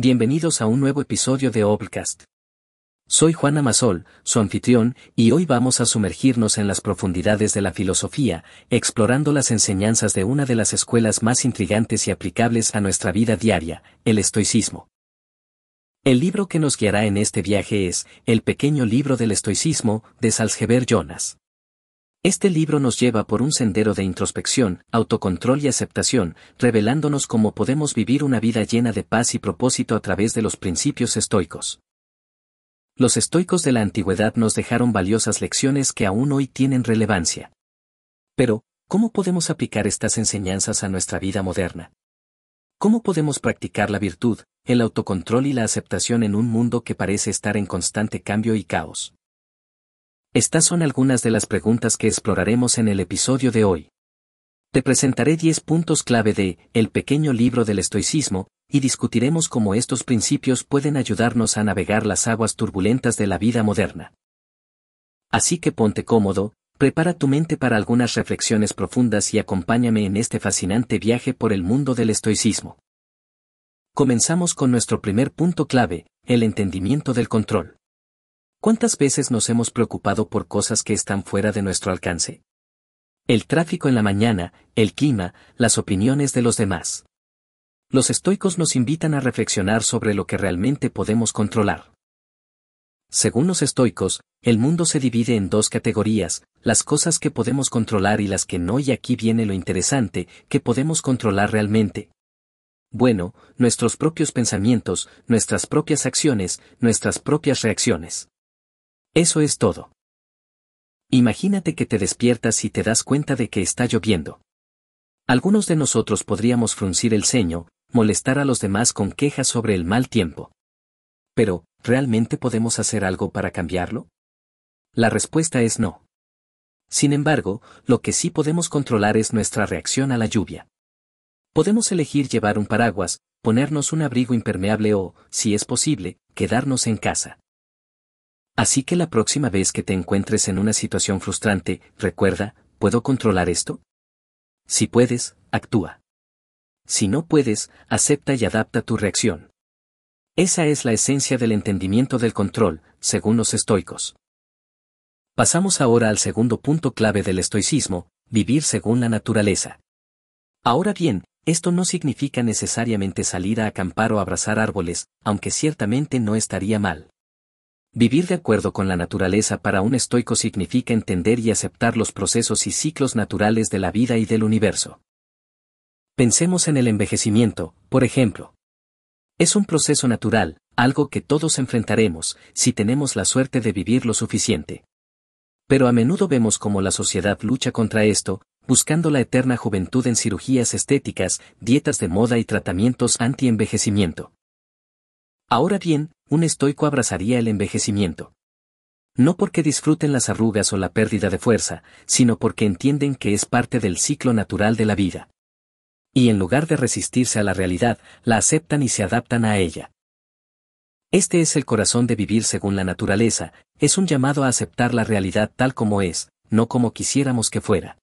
Bienvenidos a un nuevo episodio de Obcast. Soy Juana Masol, su anfitrión, y hoy vamos a sumergirnos en las profundidades de la filosofía, explorando las enseñanzas de una de las escuelas más intrigantes y aplicables a nuestra vida diaria, el estoicismo. El libro que nos guiará en este viaje es El pequeño libro del estoicismo, de Salzgeber Jonas. Este libro nos lleva por un sendero de introspección, autocontrol y aceptación, revelándonos cómo podemos vivir una vida llena de paz y propósito a través de los principios estoicos. Los estoicos de la antigüedad nos dejaron valiosas lecciones que aún hoy tienen relevancia. Pero, ¿cómo podemos aplicar estas enseñanzas a nuestra vida moderna? ¿Cómo podemos practicar la virtud, el autocontrol y la aceptación en un mundo que parece estar en constante cambio y caos? Estas son algunas de las preguntas que exploraremos en el episodio de hoy. Te presentaré 10 puntos clave de El pequeño libro del estoicismo, y discutiremos cómo estos principios pueden ayudarnos a navegar las aguas turbulentas de la vida moderna. Así que ponte cómodo, prepara tu mente para algunas reflexiones profundas y acompáñame en este fascinante viaje por el mundo del estoicismo. Comenzamos con nuestro primer punto clave, el entendimiento del control. ¿Cuántas veces nos hemos preocupado por cosas que están fuera de nuestro alcance? El tráfico en la mañana, el clima, las opiniones de los demás. Los estoicos nos invitan a reflexionar sobre lo que realmente podemos controlar. Según los estoicos, el mundo se divide en dos categorías, las cosas que podemos controlar y las que no y aquí viene lo interesante, que podemos controlar realmente. Bueno, nuestros propios pensamientos, nuestras propias acciones, nuestras propias reacciones. Eso es todo. Imagínate que te despiertas y te das cuenta de que está lloviendo. Algunos de nosotros podríamos fruncir el ceño, molestar a los demás con quejas sobre el mal tiempo. Pero, ¿realmente podemos hacer algo para cambiarlo? La respuesta es no. Sin embargo, lo que sí podemos controlar es nuestra reacción a la lluvia. Podemos elegir llevar un paraguas, ponernos un abrigo impermeable o, si es posible, quedarnos en casa. Así que la próxima vez que te encuentres en una situación frustrante, recuerda, ¿puedo controlar esto? Si puedes, actúa. Si no puedes, acepta y adapta tu reacción. Esa es la esencia del entendimiento del control, según los estoicos. Pasamos ahora al segundo punto clave del estoicismo, vivir según la naturaleza. Ahora bien, esto no significa necesariamente salir a acampar o abrazar árboles, aunque ciertamente no estaría mal. Vivir de acuerdo con la naturaleza para un estoico significa entender y aceptar los procesos y ciclos naturales de la vida y del universo. Pensemos en el envejecimiento, por ejemplo. Es un proceso natural, algo que todos enfrentaremos, si tenemos la suerte de vivir lo suficiente. Pero a menudo vemos cómo la sociedad lucha contra esto, buscando la eterna juventud en cirugías estéticas, dietas de moda y tratamientos anti-envejecimiento. Ahora bien, un estoico abrazaría el envejecimiento. No porque disfruten las arrugas o la pérdida de fuerza, sino porque entienden que es parte del ciclo natural de la vida. Y en lugar de resistirse a la realidad, la aceptan y se adaptan a ella. Este es el corazón de vivir según la naturaleza, es un llamado a aceptar la realidad tal como es, no como quisiéramos que fuera.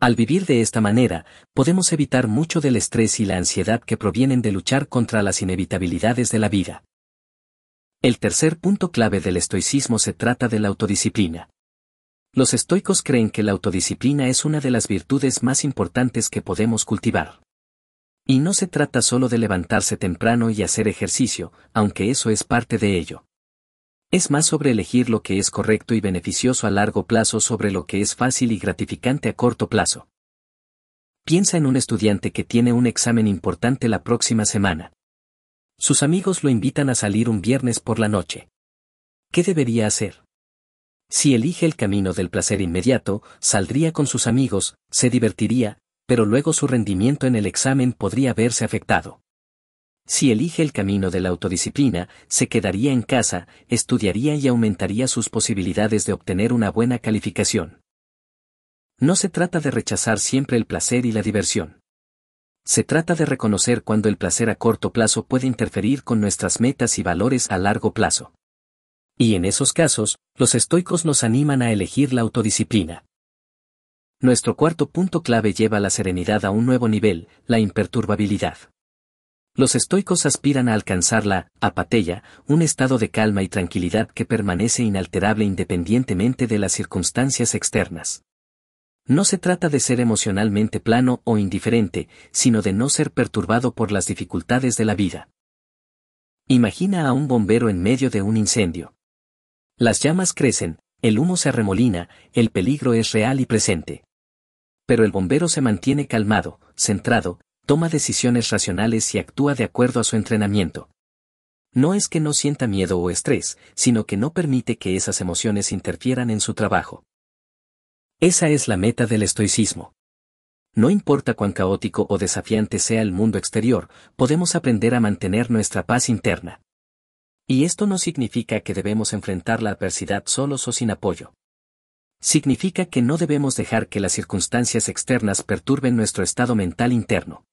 Al vivir de esta manera, podemos evitar mucho del estrés y la ansiedad que provienen de luchar contra las inevitabilidades de la vida. El tercer punto clave del estoicismo se trata de la autodisciplina. Los estoicos creen que la autodisciplina es una de las virtudes más importantes que podemos cultivar. Y no se trata solo de levantarse temprano y hacer ejercicio, aunque eso es parte de ello. Es más sobre elegir lo que es correcto y beneficioso a largo plazo sobre lo que es fácil y gratificante a corto plazo. Piensa en un estudiante que tiene un examen importante la próxima semana. Sus amigos lo invitan a salir un viernes por la noche. ¿Qué debería hacer? Si elige el camino del placer inmediato, saldría con sus amigos, se divertiría, pero luego su rendimiento en el examen podría verse afectado. Si elige el camino de la autodisciplina, se quedaría en casa, estudiaría y aumentaría sus posibilidades de obtener una buena calificación. No se trata de rechazar siempre el placer y la diversión. Se trata de reconocer cuando el placer a corto plazo puede interferir con nuestras metas y valores a largo plazo. Y en esos casos, los estoicos nos animan a elegir la autodisciplina. Nuestro cuarto punto clave lleva la serenidad a un nuevo nivel, la imperturbabilidad. Los estoicos aspiran a alcanzar la apatella, un estado de calma y tranquilidad que permanece inalterable independientemente de las circunstancias externas. No se trata de ser emocionalmente plano o indiferente, sino de no ser perturbado por las dificultades de la vida. Imagina a un bombero en medio de un incendio. Las llamas crecen, el humo se arremolina, el peligro es real y presente. Pero el bombero se mantiene calmado, centrado, toma decisiones racionales y actúa de acuerdo a su entrenamiento. No es que no sienta miedo o estrés, sino que no permite que esas emociones interfieran en su trabajo. Esa es la meta del estoicismo. No importa cuán caótico o desafiante sea el mundo exterior, podemos aprender a mantener nuestra paz interna. Y esto no significa que debemos enfrentar la adversidad solos o sin apoyo significa que no debemos dejar que las circunstancias externas perturben nuestro estado mental interno.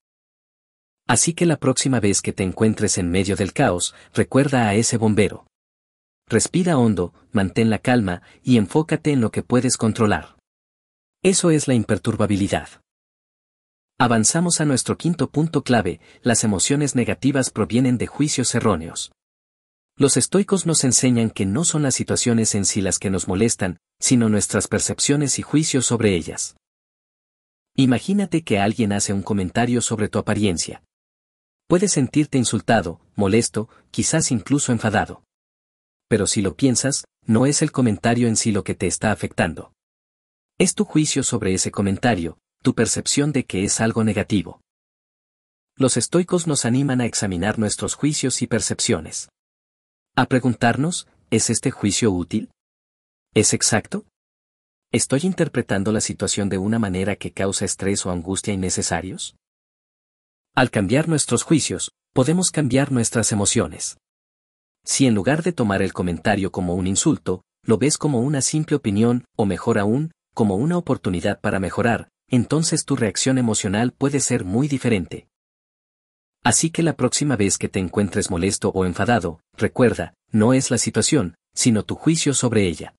Así que la próxima vez que te encuentres en medio del caos, recuerda a ese bombero. Respira hondo, mantén la calma y enfócate en lo que puedes controlar. Eso es la imperturbabilidad. Avanzamos a nuestro quinto punto clave, las emociones negativas provienen de juicios erróneos. Los estoicos nos enseñan que no son las situaciones en sí las que nos molestan, sino nuestras percepciones y juicios sobre ellas. Imagínate que alguien hace un comentario sobre tu apariencia. Puedes sentirte insultado, molesto, quizás incluso enfadado. Pero si lo piensas, no es el comentario en sí lo que te está afectando. Es tu juicio sobre ese comentario, tu percepción de que es algo negativo. Los estoicos nos animan a examinar nuestros juicios y percepciones. A preguntarnos, ¿es este juicio útil? ¿Es exacto? ¿Estoy interpretando la situación de una manera que causa estrés o angustia innecesarios? Al cambiar nuestros juicios, podemos cambiar nuestras emociones. Si en lugar de tomar el comentario como un insulto, lo ves como una simple opinión, o mejor aún, como una oportunidad para mejorar, entonces tu reacción emocional puede ser muy diferente. Así que la próxima vez que te encuentres molesto o enfadado, recuerda, no es la situación, sino tu juicio sobre ella.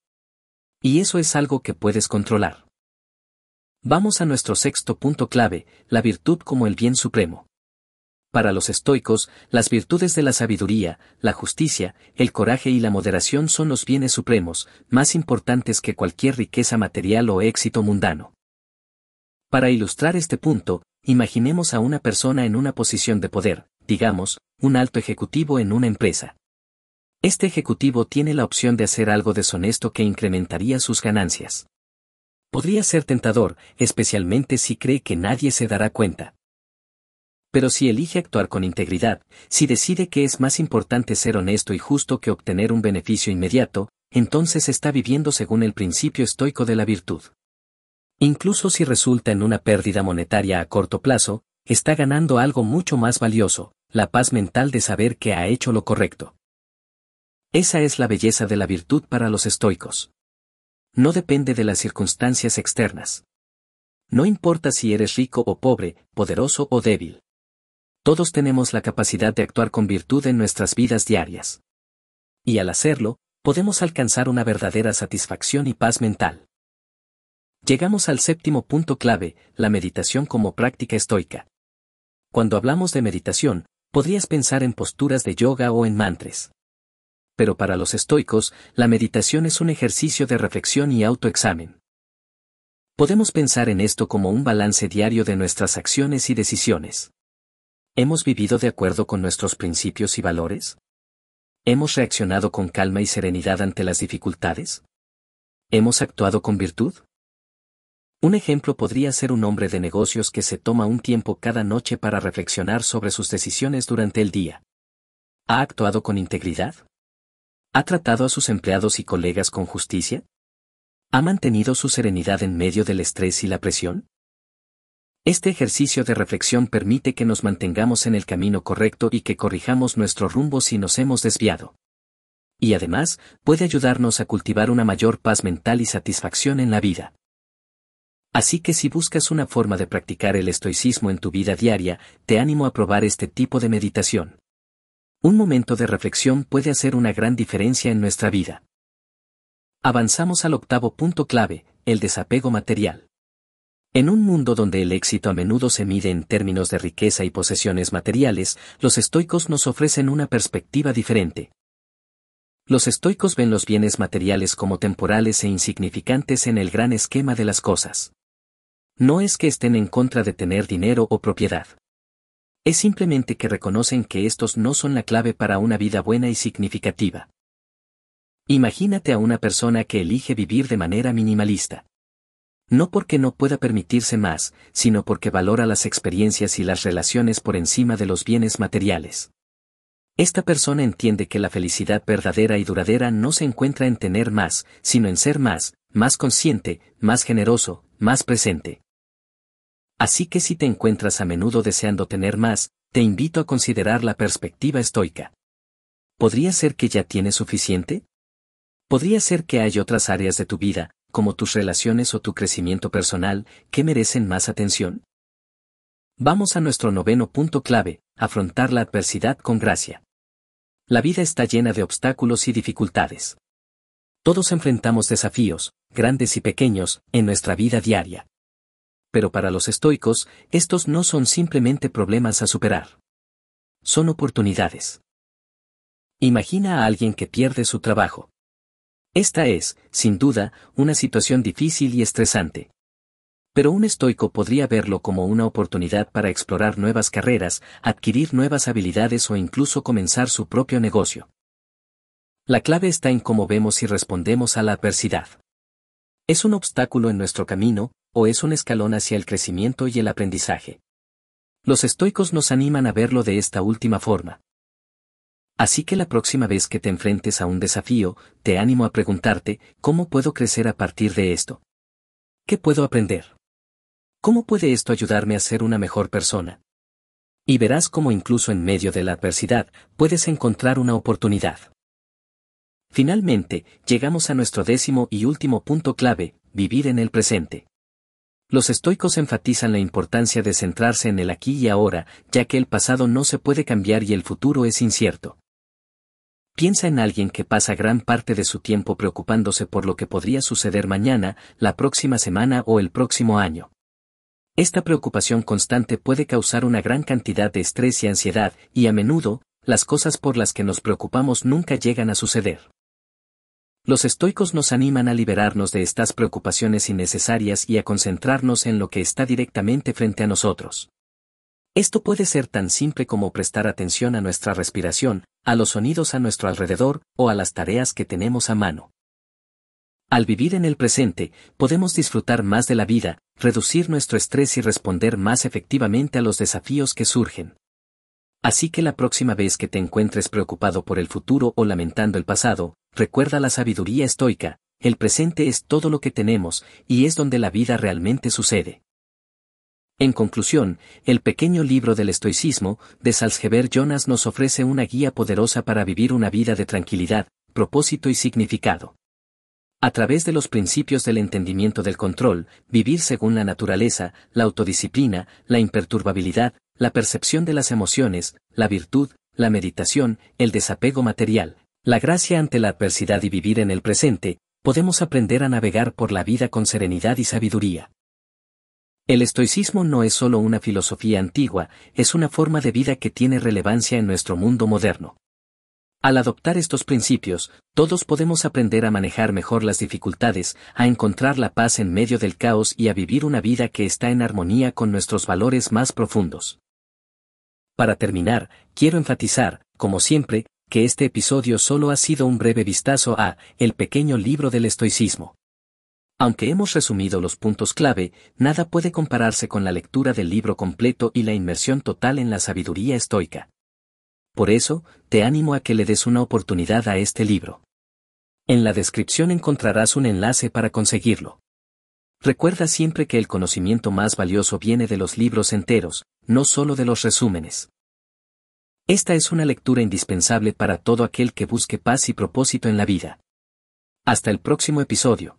Y eso es algo que puedes controlar. Vamos a nuestro sexto punto clave, la virtud como el bien supremo. Para los estoicos, las virtudes de la sabiduría, la justicia, el coraje y la moderación son los bienes supremos, más importantes que cualquier riqueza material o éxito mundano. Para ilustrar este punto, imaginemos a una persona en una posición de poder, digamos, un alto ejecutivo en una empresa. Este ejecutivo tiene la opción de hacer algo deshonesto que incrementaría sus ganancias. Podría ser tentador, especialmente si cree que nadie se dará cuenta. Pero si elige actuar con integridad, si decide que es más importante ser honesto y justo que obtener un beneficio inmediato, entonces está viviendo según el principio estoico de la virtud. Incluso si resulta en una pérdida monetaria a corto plazo, está ganando algo mucho más valioso, la paz mental de saber que ha hecho lo correcto. Esa es la belleza de la virtud para los estoicos no depende de las circunstancias externas. No importa si eres rico o pobre, poderoso o débil. Todos tenemos la capacidad de actuar con virtud en nuestras vidas diarias. Y al hacerlo, podemos alcanzar una verdadera satisfacción y paz mental. Llegamos al séptimo punto clave, la meditación como práctica estoica. Cuando hablamos de meditación, podrías pensar en posturas de yoga o en mantras pero para los estoicos, la meditación es un ejercicio de reflexión y autoexamen. Podemos pensar en esto como un balance diario de nuestras acciones y decisiones. ¿Hemos vivido de acuerdo con nuestros principios y valores? ¿Hemos reaccionado con calma y serenidad ante las dificultades? ¿Hemos actuado con virtud? Un ejemplo podría ser un hombre de negocios que se toma un tiempo cada noche para reflexionar sobre sus decisiones durante el día. ¿Ha actuado con integridad? ¿Ha tratado a sus empleados y colegas con justicia? ¿Ha mantenido su serenidad en medio del estrés y la presión? Este ejercicio de reflexión permite que nos mantengamos en el camino correcto y que corrijamos nuestro rumbo si nos hemos desviado. Y además, puede ayudarnos a cultivar una mayor paz mental y satisfacción en la vida. Así que si buscas una forma de practicar el estoicismo en tu vida diaria, te animo a probar este tipo de meditación. Un momento de reflexión puede hacer una gran diferencia en nuestra vida. Avanzamos al octavo punto clave, el desapego material. En un mundo donde el éxito a menudo se mide en términos de riqueza y posesiones materiales, los estoicos nos ofrecen una perspectiva diferente. Los estoicos ven los bienes materiales como temporales e insignificantes en el gran esquema de las cosas. No es que estén en contra de tener dinero o propiedad. Es simplemente que reconocen que estos no son la clave para una vida buena y significativa. Imagínate a una persona que elige vivir de manera minimalista. No porque no pueda permitirse más, sino porque valora las experiencias y las relaciones por encima de los bienes materiales. Esta persona entiende que la felicidad verdadera y duradera no se encuentra en tener más, sino en ser más, más consciente, más generoso, más presente. Así que si te encuentras a menudo deseando tener más, te invito a considerar la perspectiva estoica. ¿Podría ser que ya tienes suficiente? ¿Podría ser que hay otras áreas de tu vida, como tus relaciones o tu crecimiento personal, que merecen más atención? Vamos a nuestro noveno punto clave, afrontar la adversidad con gracia. La vida está llena de obstáculos y dificultades. Todos enfrentamos desafíos, grandes y pequeños, en nuestra vida diaria. Pero para los estoicos, estos no son simplemente problemas a superar. Son oportunidades. Imagina a alguien que pierde su trabajo. Esta es, sin duda, una situación difícil y estresante. Pero un estoico podría verlo como una oportunidad para explorar nuevas carreras, adquirir nuevas habilidades o incluso comenzar su propio negocio. La clave está en cómo vemos y respondemos a la adversidad. ¿Es un obstáculo en nuestro camino, o es un escalón hacia el crecimiento y el aprendizaje? Los estoicos nos animan a verlo de esta última forma. Así que la próxima vez que te enfrentes a un desafío, te animo a preguntarte, ¿cómo puedo crecer a partir de esto? ¿Qué puedo aprender? ¿Cómo puede esto ayudarme a ser una mejor persona? Y verás cómo incluso en medio de la adversidad, puedes encontrar una oportunidad. Finalmente, llegamos a nuestro décimo y último punto clave, vivir en el presente. Los estoicos enfatizan la importancia de centrarse en el aquí y ahora, ya que el pasado no se puede cambiar y el futuro es incierto. Piensa en alguien que pasa gran parte de su tiempo preocupándose por lo que podría suceder mañana, la próxima semana o el próximo año. Esta preocupación constante puede causar una gran cantidad de estrés y ansiedad, y a menudo, las cosas por las que nos preocupamos nunca llegan a suceder. Los estoicos nos animan a liberarnos de estas preocupaciones innecesarias y a concentrarnos en lo que está directamente frente a nosotros. Esto puede ser tan simple como prestar atención a nuestra respiración, a los sonidos a nuestro alrededor, o a las tareas que tenemos a mano. Al vivir en el presente, podemos disfrutar más de la vida, reducir nuestro estrés y responder más efectivamente a los desafíos que surgen. Así que la próxima vez que te encuentres preocupado por el futuro o lamentando el pasado, recuerda la sabiduría estoica, el presente es todo lo que tenemos, y es donde la vida realmente sucede. En conclusión, el pequeño libro del estoicismo, de Salzgeber Jonas nos ofrece una guía poderosa para vivir una vida de tranquilidad, propósito y significado. A través de los principios del entendimiento del control, vivir según la naturaleza, la autodisciplina, la imperturbabilidad, la percepción de las emociones, la virtud, la meditación, el desapego material, la gracia ante la adversidad y vivir en el presente, podemos aprender a navegar por la vida con serenidad y sabiduría. El estoicismo no es solo una filosofía antigua, es una forma de vida que tiene relevancia en nuestro mundo moderno. Al adoptar estos principios, todos podemos aprender a manejar mejor las dificultades, a encontrar la paz en medio del caos y a vivir una vida que está en armonía con nuestros valores más profundos. Para terminar, quiero enfatizar, como siempre, que este episodio solo ha sido un breve vistazo a El pequeño libro del estoicismo. Aunque hemos resumido los puntos clave, nada puede compararse con la lectura del libro completo y la inmersión total en la sabiduría estoica. Por eso, te animo a que le des una oportunidad a este libro. En la descripción encontrarás un enlace para conseguirlo. Recuerda siempre que el conocimiento más valioso viene de los libros enteros, no solo de los resúmenes. Esta es una lectura indispensable para todo aquel que busque paz y propósito en la vida. Hasta el próximo episodio.